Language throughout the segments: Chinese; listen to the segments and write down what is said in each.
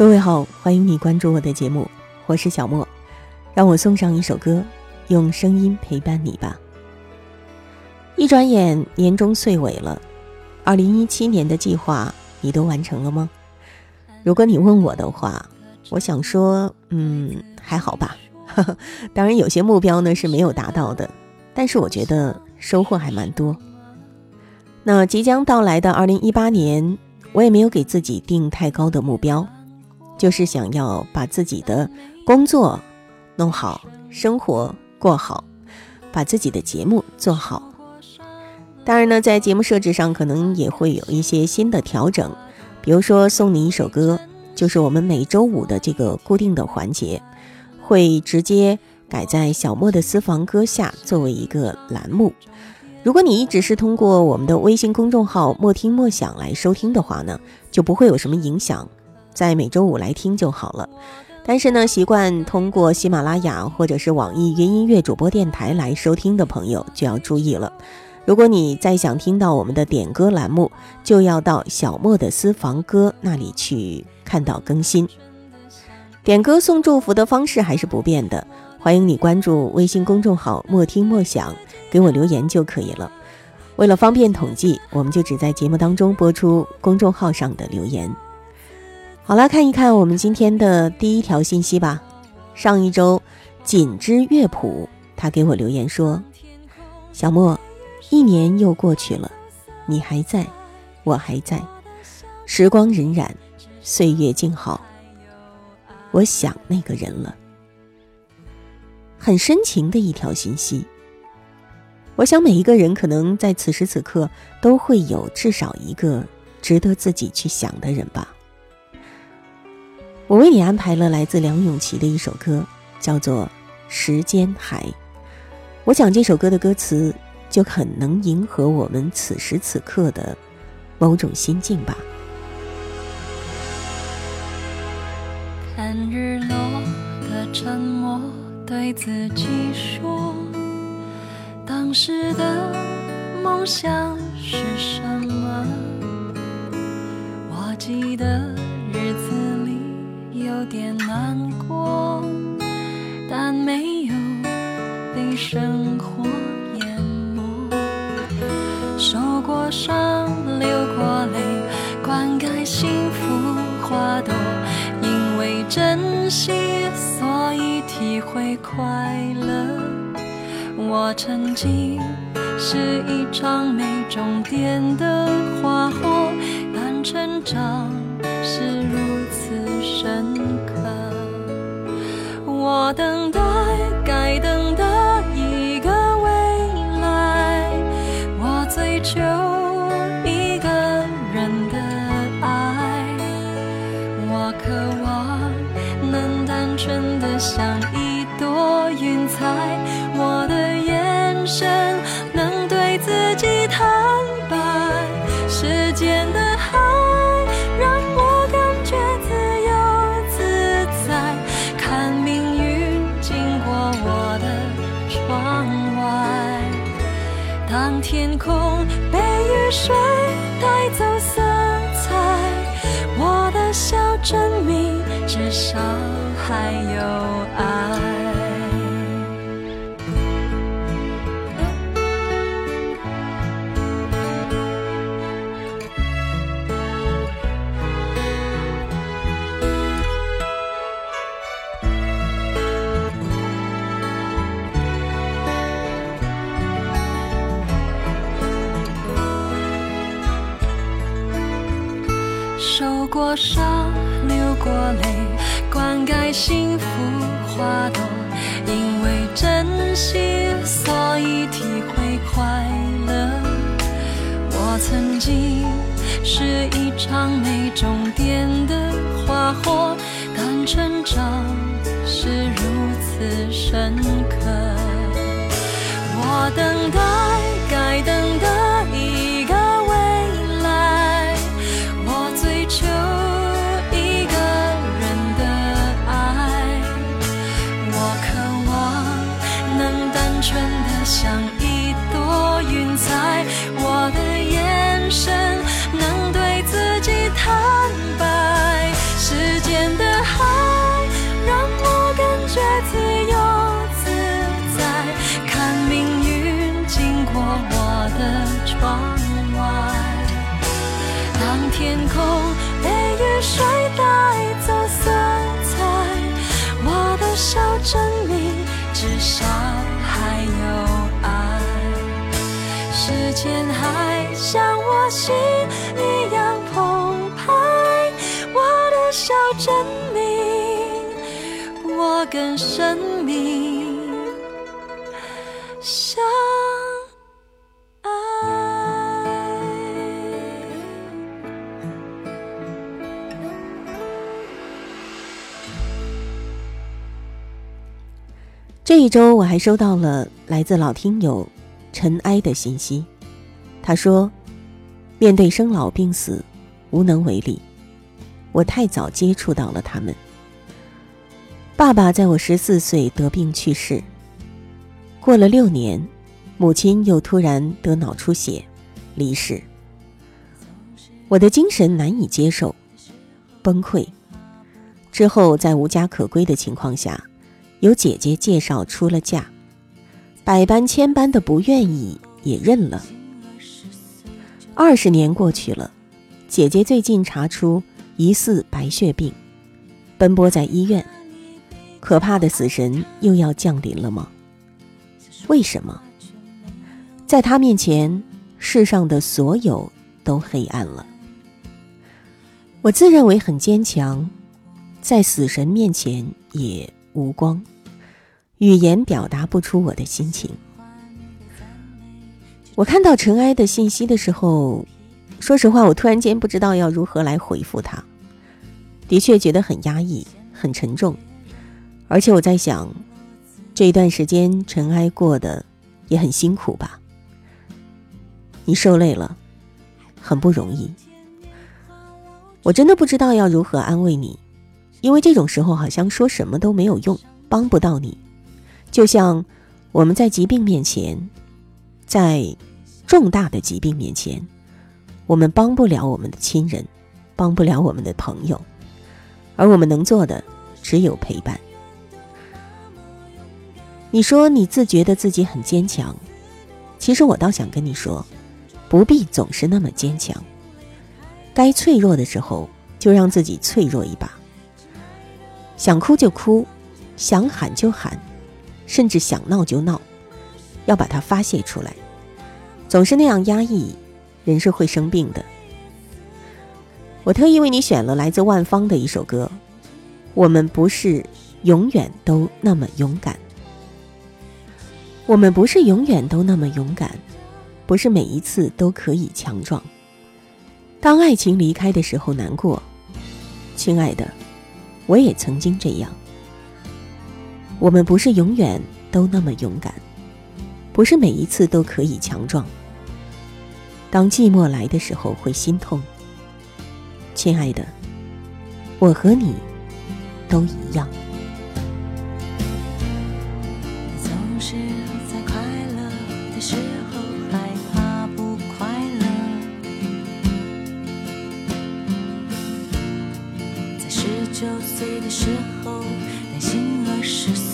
各位好，欢迎你关注我的节目，我是小莫，让我送上一首歌，用声音陪伴你吧。一转眼年终岁尾了，二零一七年的计划你都完成了吗？如果你问我的话，我想说，嗯，还好吧。当然，有些目标呢是没有达到的，但是我觉得收获还蛮多。那即将到来的二零一八年，我也没有给自己定太高的目标。就是想要把自己的工作弄好，生活过好，把自己的节目做好。当然呢，在节目设置上可能也会有一些新的调整，比如说送你一首歌，就是我们每周五的这个固定的环节，会直接改在小莫的私房歌下作为一个栏目。如果你一直是通过我们的微信公众号“莫听莫想”来收听的话呢，就不会有什么影响。在每周五来听就好了，但是呢，习惯通过喜马拉雅或者是网易云音乐主播电台来收听的朋友就要注意了。如果你再想听到我们的点歌栏目，就要到小莫的私房歌那里去看到更新。点歌送祝福的方式还是不变的，欢迎你关注微信公众号“莫听莫想”，给我留言就可以了。为了方便统计，我们就只在节目当中播出公众号上的留言。好了，看一看我们今天的第一条信息吧。上一周，锦之乐谱他给我留言说：“小莫，一年又过去了，你还在，我还在，时光荏苒，岁月静好，我想那个人了。”很深情的一条信息。我想每一个人可能在此时此刻都会有至少一个值得自己去想的人吧。我为你安排了来自梁咏琪的一首歌，叫做《时间海》。我想这首歌的歌词就很能迎合我们此时此刻的某种心境吧。看日落的沉默，对自己说，当时的梦想是什么？我记得日子。有点难过，但没有被生活淹没。受过伤，流过泪，灌溉幸福花朵。因为珍惜，所以体会快乐。我曾经是一场没终点的花火，但成长是如深刻。我等待幸福花朵。因为珍惜，所以体会快乐。我曾经是一场没终点的花火，但成长是如此深刻。我等待该等的生命相爱。这一周我还收到了来自老听友尘埃的信息，他说：“面对生老病死，无能为力。我太早接触到了他们。爸爸在我十四岁得病去世，过了六年，母亲又突然得脑出血，离世。我的精神难以接受，崩溃。之后在无家可归的情况下。”有姐姐介绍出了嫁，百般千般的不愿意也认了。二十年过去了，姐姐最近查出疑似白血病，奔波在医院。可怕的死神又要降临了吗？为什么？在他面前，世上的所有都黑暗了。我自认为很坚强，在死神面前也。无光，语言表达不出我的心情。我看到尘埃的信息的时候，说实话，我突然间不知道要如何来回复他。的确觉得很压抑，很沉重。而且我在想，这一段时间尘埃过得也很辛苦吧？你受累了，很不容易。我真的不知道要如何安慰你。因为这种时候好像说什么都没有用，帮不到你。就像我们在疾病面前，在重大的疾病面前，我们帮不了我们的亲人，帮不了我们的朋友，而我们能做的只有陪伴。你说你自觉得自己很坚强，其实我倒想跟你说，不必总是那么坚强。该脆弱的时候，就让自己脆弱一把。想哭就哭，想喊就喊，甚至想闹就闹，要把它发泄出来。总是那样压抑，人是会生病的。我特意为你选了来自万芳的一首歌。我们不是永远都那么勇敢，我们不是永远都那么勇敢，不是每一次都可以强壮。当爱情离开的时候难过，亲爱的。我也曾经这样。我们不是永远都那么勇敢，不是每一次都可以强壮。当寂寞来的时候会心痛，亲爱的，我和你都一样。九岁的时候，担心二十岁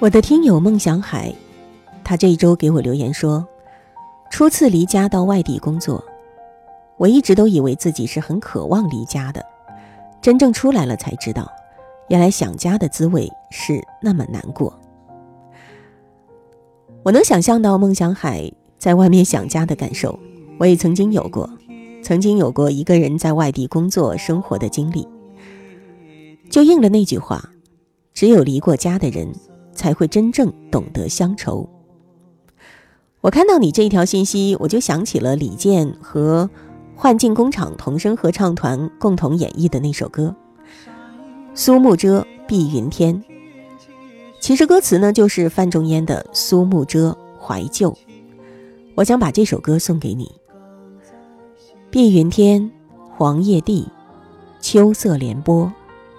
我的听友梦想海，他这一周给我留言说，初次离家到外地工作，我一直都以为自己是很渴望离家的，真正出来了才知道，原来想家的滋味是那么难过。我能想象到梦想海在外面想家的感受，我也曾经有过，曾经有过一个人在外地工作生活的经历，就应了那句话：只有离过家的人。才会真正懂得乡愁。我看到你这一条信息，我就想起了李健和幻境工厂童声合唱团共同演绎的那首歌《苏幕遮碧云天》。其实歌词呢，就是范仲淹的《苏幕遮怀旧》。我想把这首歌送给你。碧云天，黄叶地，秋色连波，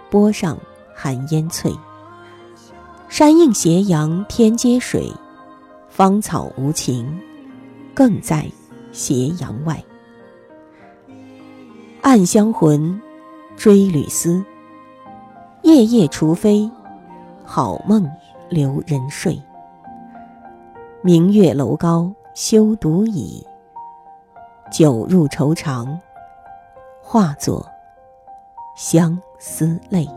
波上寒烟翠。山映斜阳天接水，芳草无情，更在斜阳外。暗香魂，追旅思。夜夜除非，好梦留人睡。明月楼高休独倚，酒入愁肠，化作相思泪。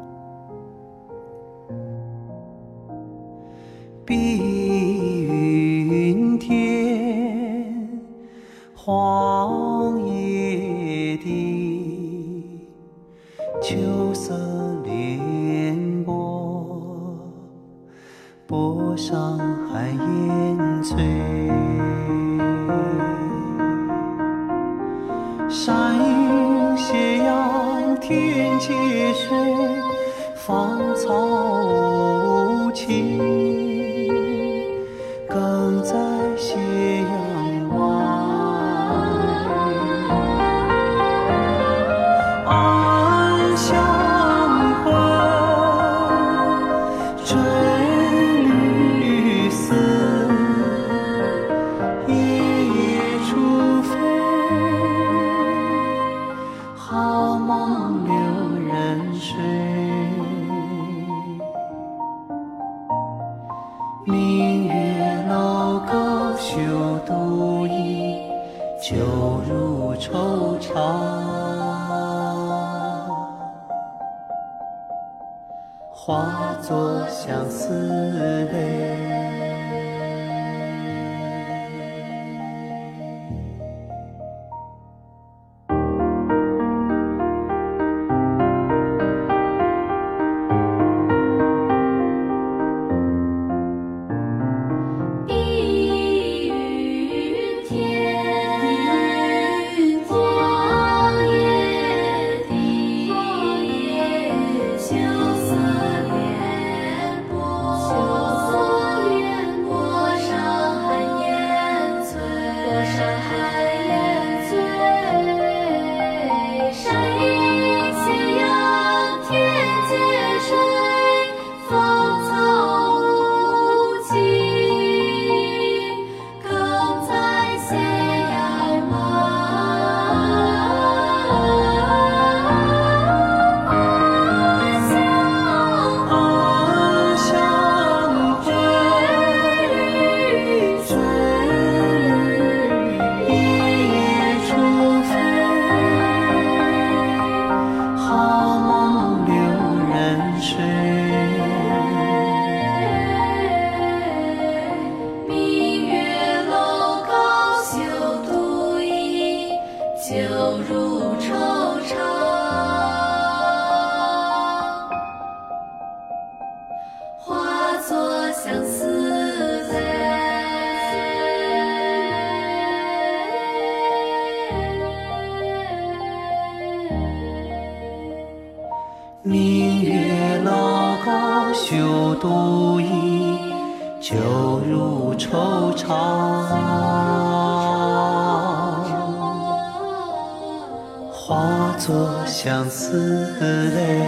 明月老高休独倚，酒入愁肠。化作相思泪。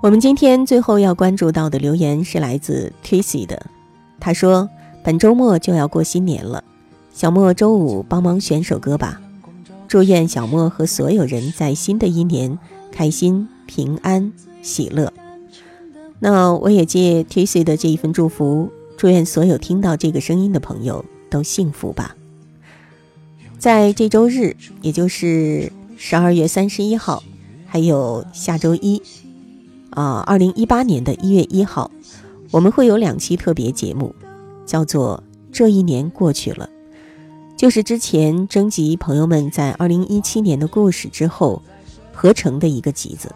我们今天最后要关注到的留言是来自 Tracy 的，他说：“本周末就要过新年了，小莫周五帮忙选首歌吧，祝愿小莫和所有人在新的一年开心、平安、喜乐。”那我也借 Tacy 的这一份祝福，祝愿所有听到这个声音的朋友都幸福吧。在这周日，也就是十二月三十一号，还有下周一。啊，二零一八年的一月一号，我们会有两期特别节目，叫做《这一年过去了》，就是之前征集朋友们在二零一七年的故事之后合成的一个集子，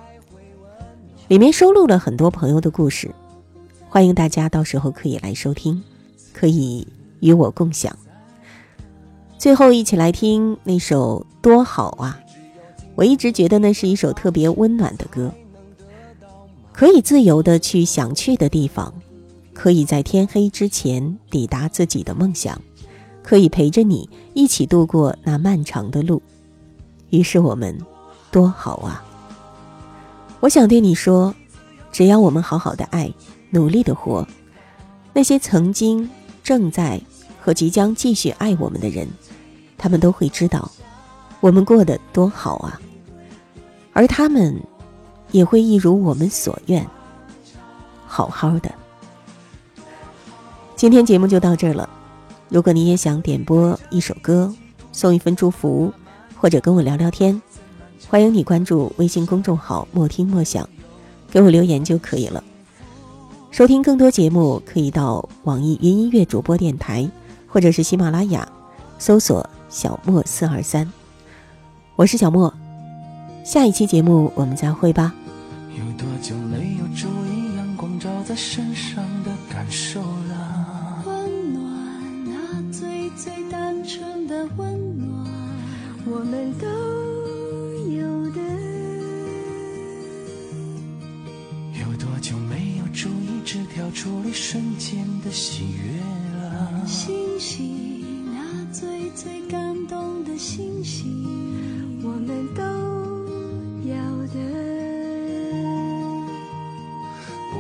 里面收录了很多朋友的故事，欢迎大家到时候可以来收听，可以与我共享。最后，一起来听那首《多好啊》，我一直觉得那是一首特别温暖的歌。可以自由的去想去的地方，可以在天黑之前抵达自己的梦想，可以陪着你一起度过那漫长的路。于是我们，多好啊！我想对你说，只要我们好好的爱，努力的活，那些曾经、正在和即将继续爱我们的人，他们都会知道，我们过得多好啊，而他们。也会一如我们所愿，好好的。今天节目就到这儿了。如果你也想点播一首歌，送一份祝福，或者跟我聊聊天，欢迎你关注微信公众号“莫听莫想”，给我留言就可以了。收听更多节目，可以到网易云音乐主播电台，或者是喜马拉雅，搜索“小莫四二三”。我是小莫，下一期节目我们再会吧。有多久没有注意阳光照在身上的感受了，最单纯的温暖，我们都有的。有多久没有注意纸条处理瞬间的喜悦了？星星那最最感动的星星，我们都要的。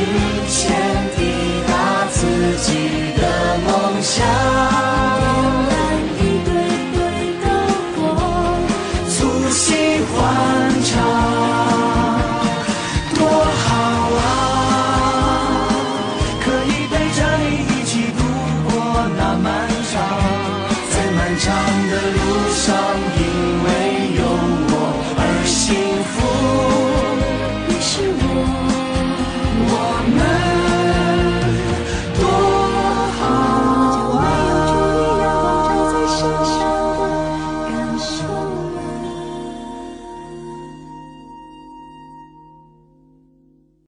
之前